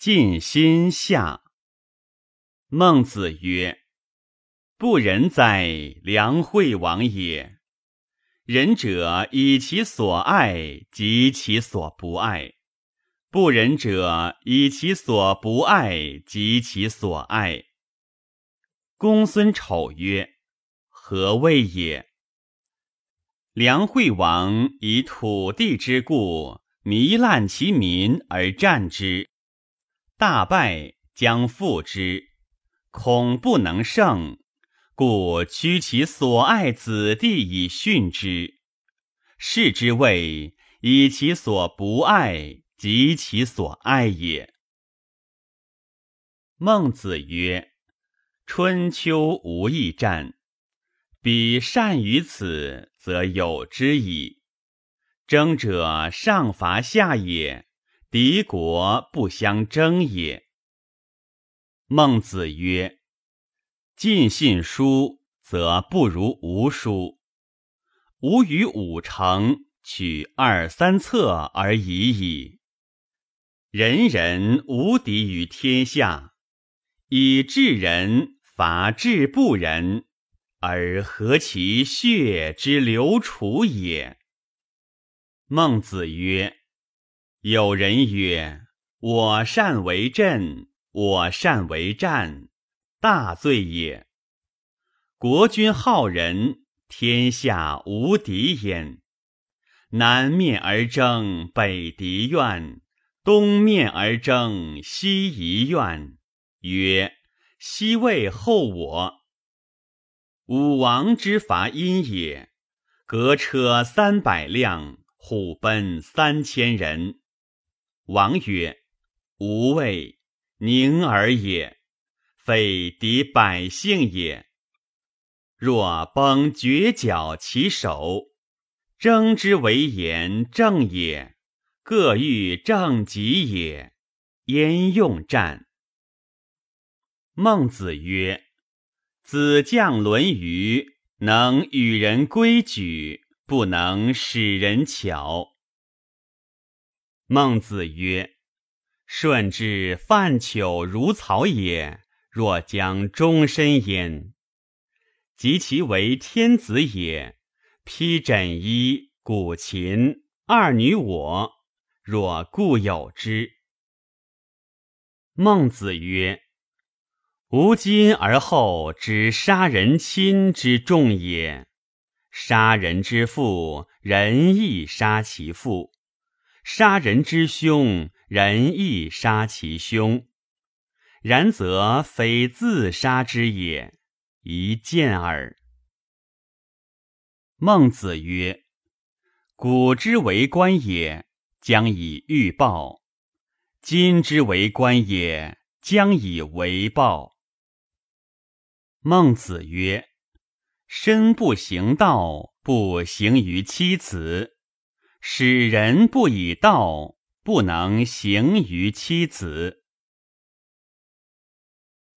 尽心下。孟子曰：“不仁哉，梁惠王也！仁者以其所爱及其所不爱，不仁者以其所不爱及其所爱。”公孙丑曰：“何谓也？”梁惠王以土地之故，糜烂其民而战之，大败，将复之。恐不能胜，故屈其所爱子弟以训之。是之谓以其所不爱及其所爱也。孟子曰：“春秋无义战，彼善于此，则有之矣。争者上伐下也，敌国不相争也。”孟子曰：“尽信书，则不如无书。吾与五成，取二三策而已矣。人人无敌于天下，以治人伐治不仁，而何其血之流楚也。”孟子曰：“有人曰：‘我善为政。’”我善为战，大罪也。国君好仁，天下无敌焉。南面而争，北狄怨；东面而争，西夷怨。曰：西魏后我。武王之伐殷也，革车三百辆，虎奔三千人。王曰：吾魏。宁尔也，非敌百姓也。若崩绝角其首，争之为言正也，各欲正己也，焉用战？孟子曰：“子将论语，能与人规矩，不能使人巧。”孟子曰。舜之犯朽如草也，若将终身焉；及其为天子也，披枕衣，鼓琴，二女我，若固有之。孟子曰：“吾今而后知杀人亲之重也。杀人之父，人亦杀其父；杀人之凶。”人亦杀其凶，然则非自杀之也，一见耳。孟子曰：“古之为官也，将以欲报；今之为官也，将以为报。”孟子曰：“身不行道，不行于妻子；使人不以道。”不能行于妻子。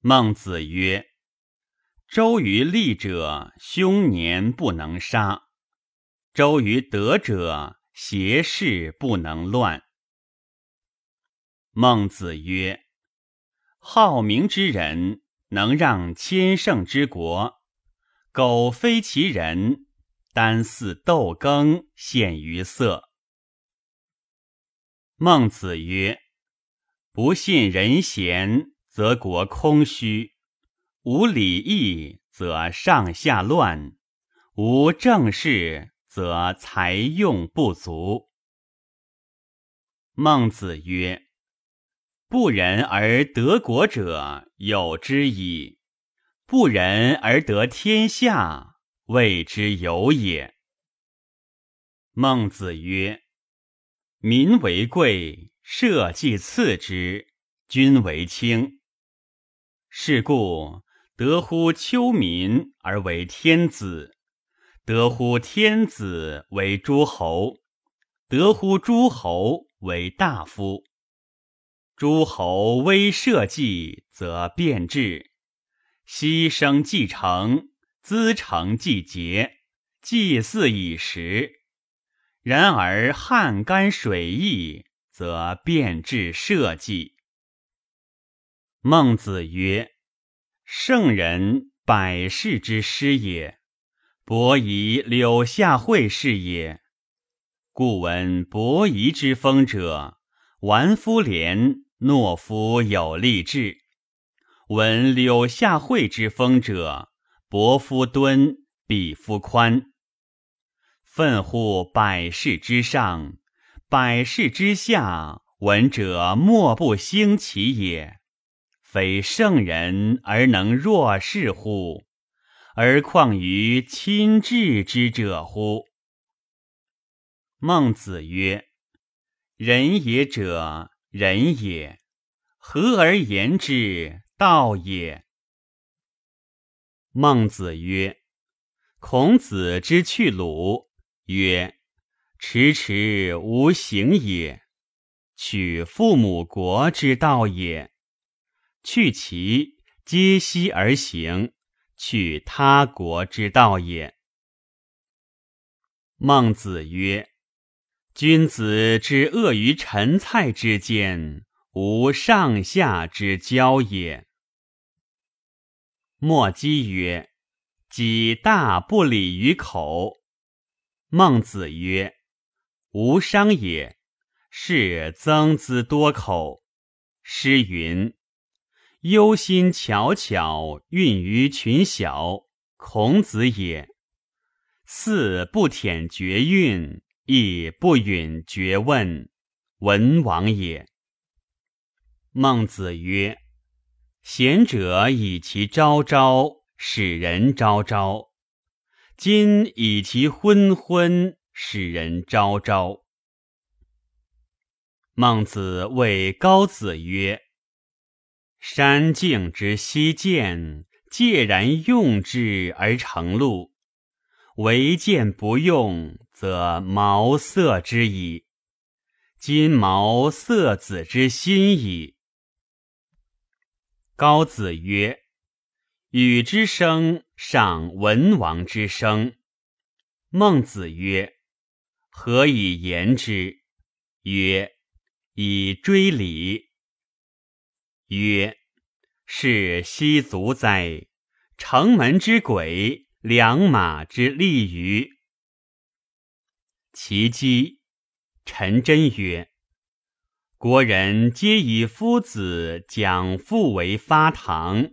孟子曰：“周于利者，凶年不能杀；周于德者，邪事不能乱。”孟子曰：“好名之人，能让千乘之国；苟非其人，单似豆羹，陷于色。”孟子曰：“不信人贤，则国空虚；无礼义，则上下乱；无正事，则财用不足。”孟子曰：“不仁而得国者有之矣，不仁而得天下，谓之有也。”孟子曰。民为贵，社稷次之，君为轻。是故得乎丘民而为天子，得乎天子为诸侯，得乎诸侯为大夫。诸侯威社稷，则变质；牺牲继承，资成季节，祭祀以时。然而汉干水易，则变至社稷。孟子曰：“圣人，百世之师也。伯夷、柳下惠是也。故闻伯夷之风者，玩夫廉，懦夫有力志；闻柳下惠之风者，伯夫敦，鄙夫宽。奋乎百世之上，百世之下，闻者莫不兴其也。”非圣人而能若是乎？而况于亲至之者乎？孟子曰：“仁也者，仁也。和而言之，道也。”孟子曰：“孔子之去鲁，曰：‘迟迟无行也。’取父母国之道也。”去其皆息而行，取他国之道也。孟子曰：“君子之恶于陈蔡之间，无上下之交也。”莫姬曰：“己大不礼于口。”孟子曰：“无伤也，是曾子多口。”诗云。忧心巧巧，孕于群小。孔子也。四不舔绝韵，亦不允绝问。文王也。孟子曰：“贤者以其昭昭，使人昭昭；今以其昏昏，使人昭昭。”孟子谓高子曰。山径之溪涧，介然用之而成路；唯见不用，则茅塞之矣。今茅塞子之心矣。高子曰：“禹之声上文王之声。”孟子曰：“何以言之？”曰：“以追礼。”曰：“是奚足哉？城门之鬼，良马之利于。”其姬陈真曰：“国人皆以夫子讲父为发堂，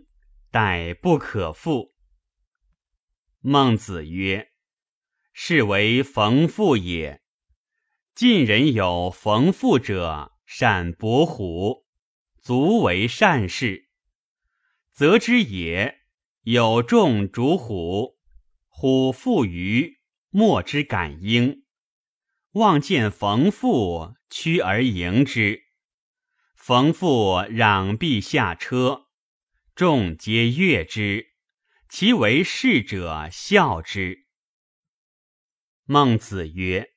殆不可复。”孟子曰：“是为逢父也。晋人有逢父者，善搏虎。”足为善事，则之也。有众逐虎，虎负鱼，莫之感应。望见缝父，趋而迎之。冯父攘臂下车，众皆悦之。其为士者笑之。孟子曰：“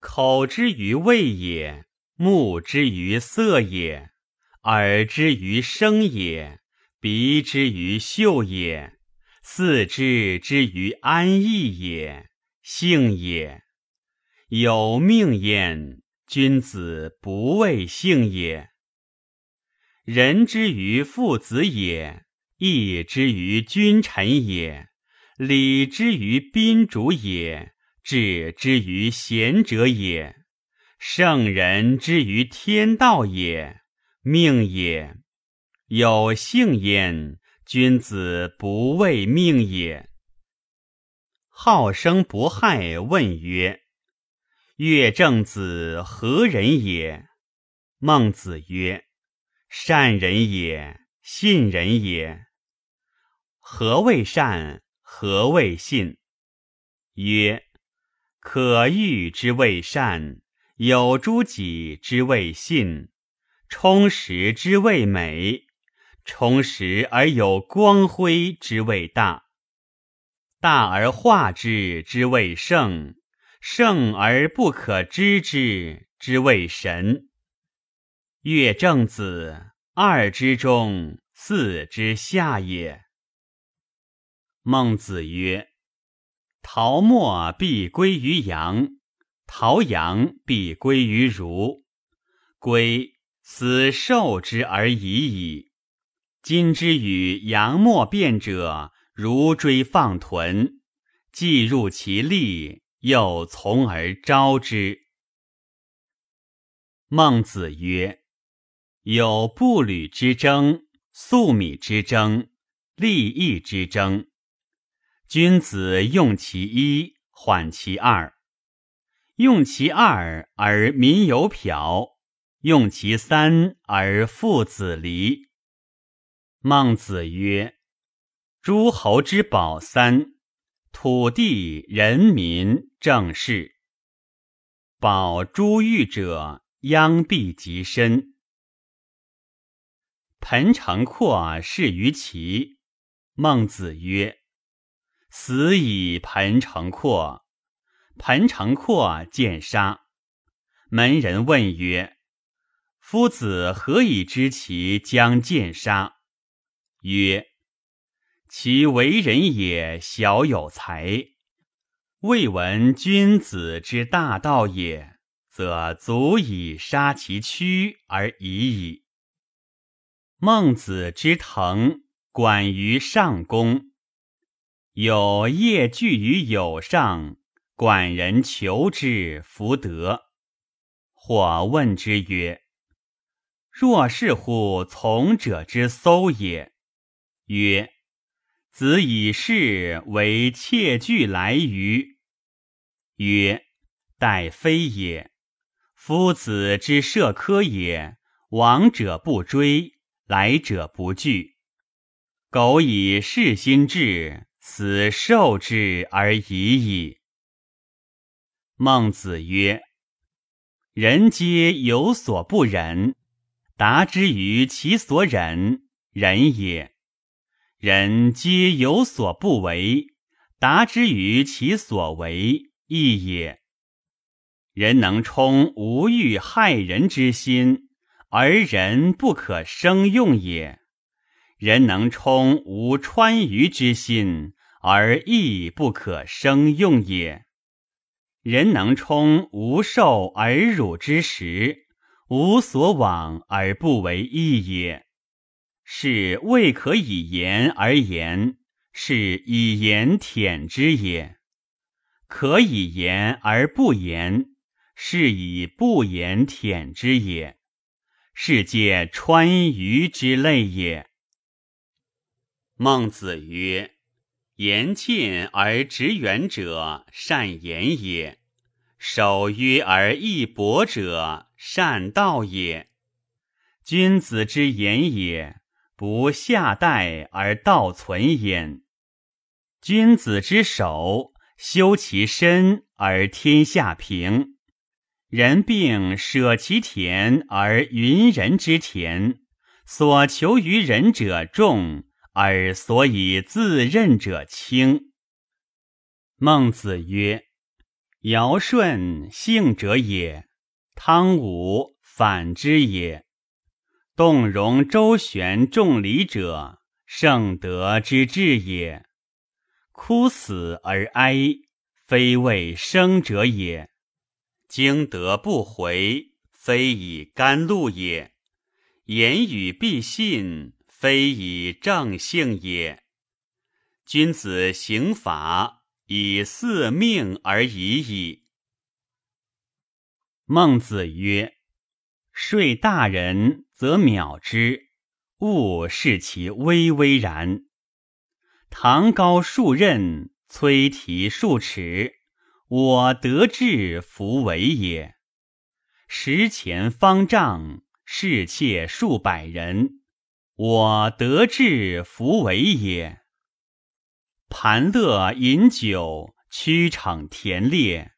口之于味也，目之于色也。”耳之于声也，鼻之于嗅也，四肢之于安逸也，性也。有命焉，君子不畏性也。人之于父子也，义之于君臣也，礼之于宾主也，智之于贤者也，圣人之于天道也。命也，有幸焉，君子不畏命也。好生不害问曰：“乐正子何人也？”孟子曰：“善人也，信人也。”何谓善？何谓信？曰：可欲之谓善，有诸己之谓信。充实之谓美，充实而有光辉之谓大，大而化之之谓圣，圣而不可知之之谓神。乐正子，二之中，四之下也。孟子曰：“陶墨必归于阳，陶阳必归于儒，归。”斯受之而已矣。今之与杨莫辩者，如追放豚，既入其利，又从而招之。孟子曰：“有步履之争，粟米之争，利益之争。君子用其一，缓其二；用其二而民有朴，用其三而父子离。”孟子曰：“诸侯之宝三：土地、人民、政事。保珠玉者。”殃必极深。彭城阔是于齐。孟子曰：“死以彭城阔。”彭城阔见杀。门人问曰：“夫子何以知其将见杀？”曰：“其为人也小有才，未闻君子之大道也。”则足以杀其躯而已矣。孟子之腾，管于上公，有业聚于有上，管人求之，弗得。或问之曰：“若是乎从者之搜也？”曰：“子以事为窃具来于。”曰：“待非也。”夫子之社科也，往者不追，来者不拒。苟以事心志，此受之而已矣。孟子曰：“人皆有所不忍，达之于其所忍，忍也；人皆有所不为，达之于其所为，义也。”人能充无欲害人之心，而人不可生用也；人能充无川渝之心，而义不可生用也；人能充无受而辱之时，无所往而不为义也。是未可以言而言，是以言舔之也；可以言而不言。是以不言舔之也，是皆川渝之类也。孟子曰：“言近而直远者，善言也；守约而义薄者，善道也。君子之言也，不下代而道存焉。君子之守，修其身而天下平。”人病舍其田而云人之田，所求于人者众，而所以自任者轻。孟子曰：“尧舜幸者也，汤武反之也。动容周旋众礼者，圣德之至也。哭死而哀，非为生者也。”经德不回，非以甘露也；言语必信，非以正性也。君子行法以四命而已矣。孟子曰：“睡大人则藐之，勿视其微微然。唐高数仞，崔提数尺。”我得志弗为也。食前方丈，侍妾数百人。我得志弗为也。盘乐饮酒，驱骋田猎，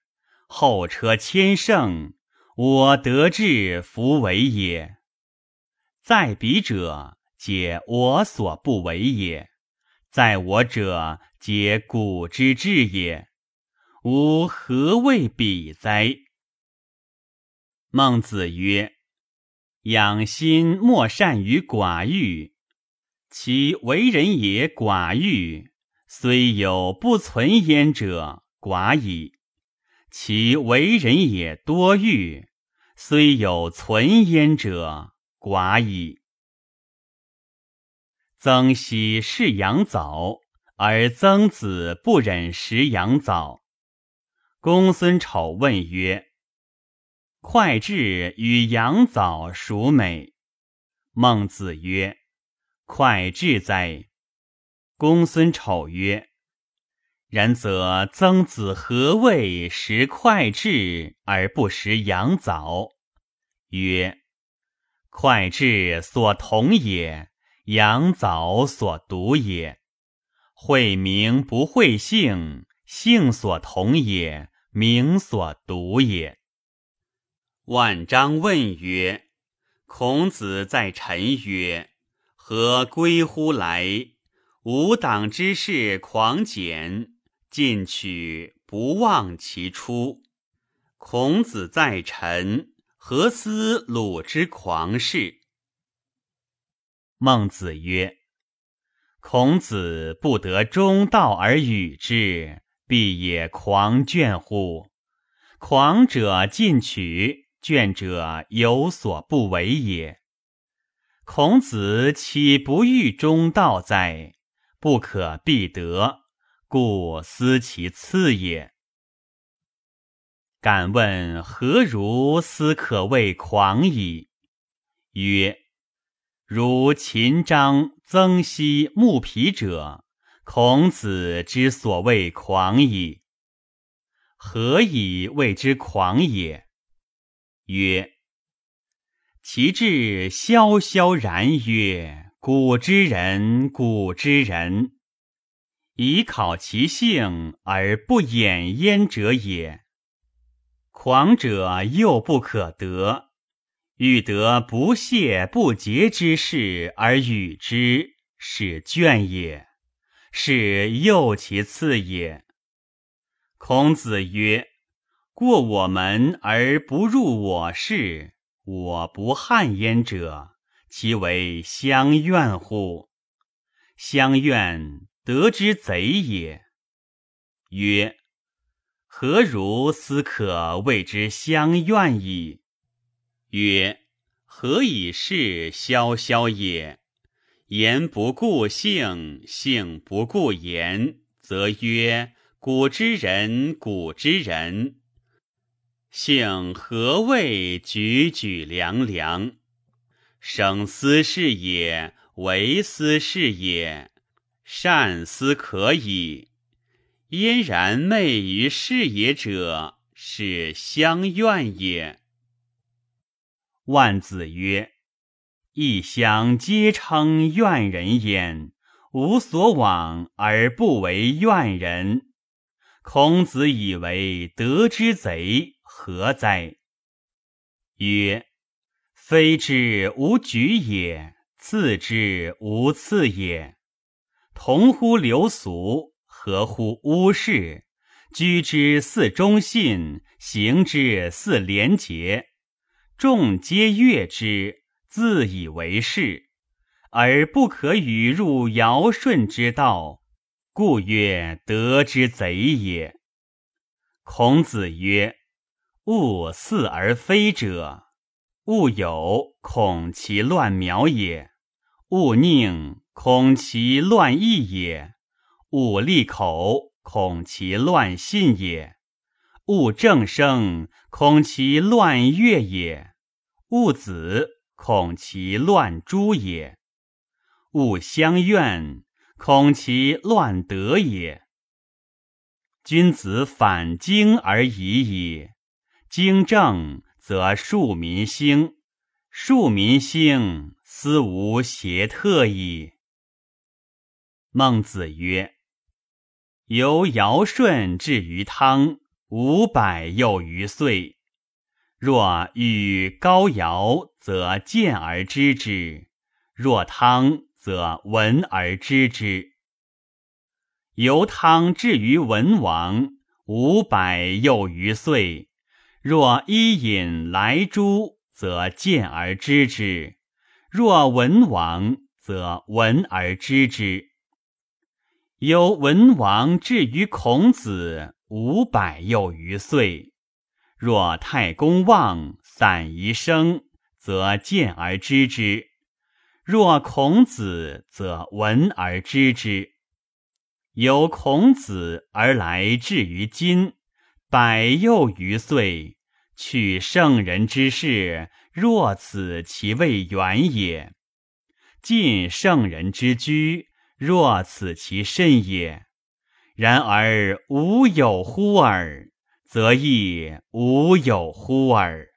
后车千乘。我得志弗为也。在彼者，皆我所不为也；在我者，皆古之至也。吾何谓彼哉？孟子曰：“养心莫善于寡欲，其为人也寡欲，虽有不存焉者，寡矣；其为人也多欲，虽有存焉者，寡矣。”曾皙是羊枣，而曾子不忍食羊枣。公孙丑问曰：“脍炙与羊枣孰美？”孟子曰：“脍炙哉。”公孙丑曰：“然则曾子何谓食脍炙而不食羊枣？”曰：“脍炙所同也。”羊枣所独也，会名不会姓，姓所同也，名所独也。万章问曰：“孔子在陈曰：‘何归乎来？吾党之士狂简，进取不忘其初。’孔子在陈，何思鲁之狂士？”孟子曰：“孔子不得中道而与之，必也狂倦乎？狂者进取，倦者有所不为也。孔子岂不欲中道哉？不可必得，故思其次也。敢问何如斯可谓狂矣？曰。”如秦章、曾皙、木皮者，孔子之所谓狂矣。何以谓之狂也？曰：其志萧萧然曰：“古之人，古之人，以考其性而不掩焉者也。狂者又不可得。”欲得不懈不竭之事而与之，是倦也，是又其次也。孔子曰：“过我门而不入我室，我不汉焉者，其为相怨乎？相怨，得之贼也。”曰：“何如斯可谓之相怨矣？”曰：何以是萧萧也？言不顾性，性不顾言，则曰古之人，古之人。性何谓举举凉凉？生斯是也，为斯是也，善思可矣。嫣然昧于是也者，是相怨也。万子曰：“异乡皆称怨人焉，无所往而不为怨人。孔子以为得之贼，何哉？”曰：“非之无举也，次之无次也。同乎流俗，合乎巫事，居之似忠信，行之似廉洁。”众皆悦之，自以为是，而不可与入尧舜之道，故曰得之贼也。孔子曰：“物似而非者，物有恐其乱苗也；物宁恐其乱义也；勿利口恐其乱信也；勿正声。”恐其乱乐也，勿子恐其乱诛也；勿相怨，恐其乱德也。君子反经而已矣。经正则庶民兴，庶民兴，斯无邪特矣。孟子曰：“由尧舜至于汤。”五百又余岁，若与高尧，则见而知之；若汤，则闻而知之。由汤至于文王，五百又余岁，若伊尹来诸，则见而知之；若文王，则闻而知之。由文王至于孔子。五百又余岁，若太公望散宜生，则见而知之；若孔子，则闻而知之。由孔子而来至于今，百又余岁，取圣人之事，若此其未远也；尽圣人之居，若此其甚也。然而无有乎尔，则亦无有乎尔。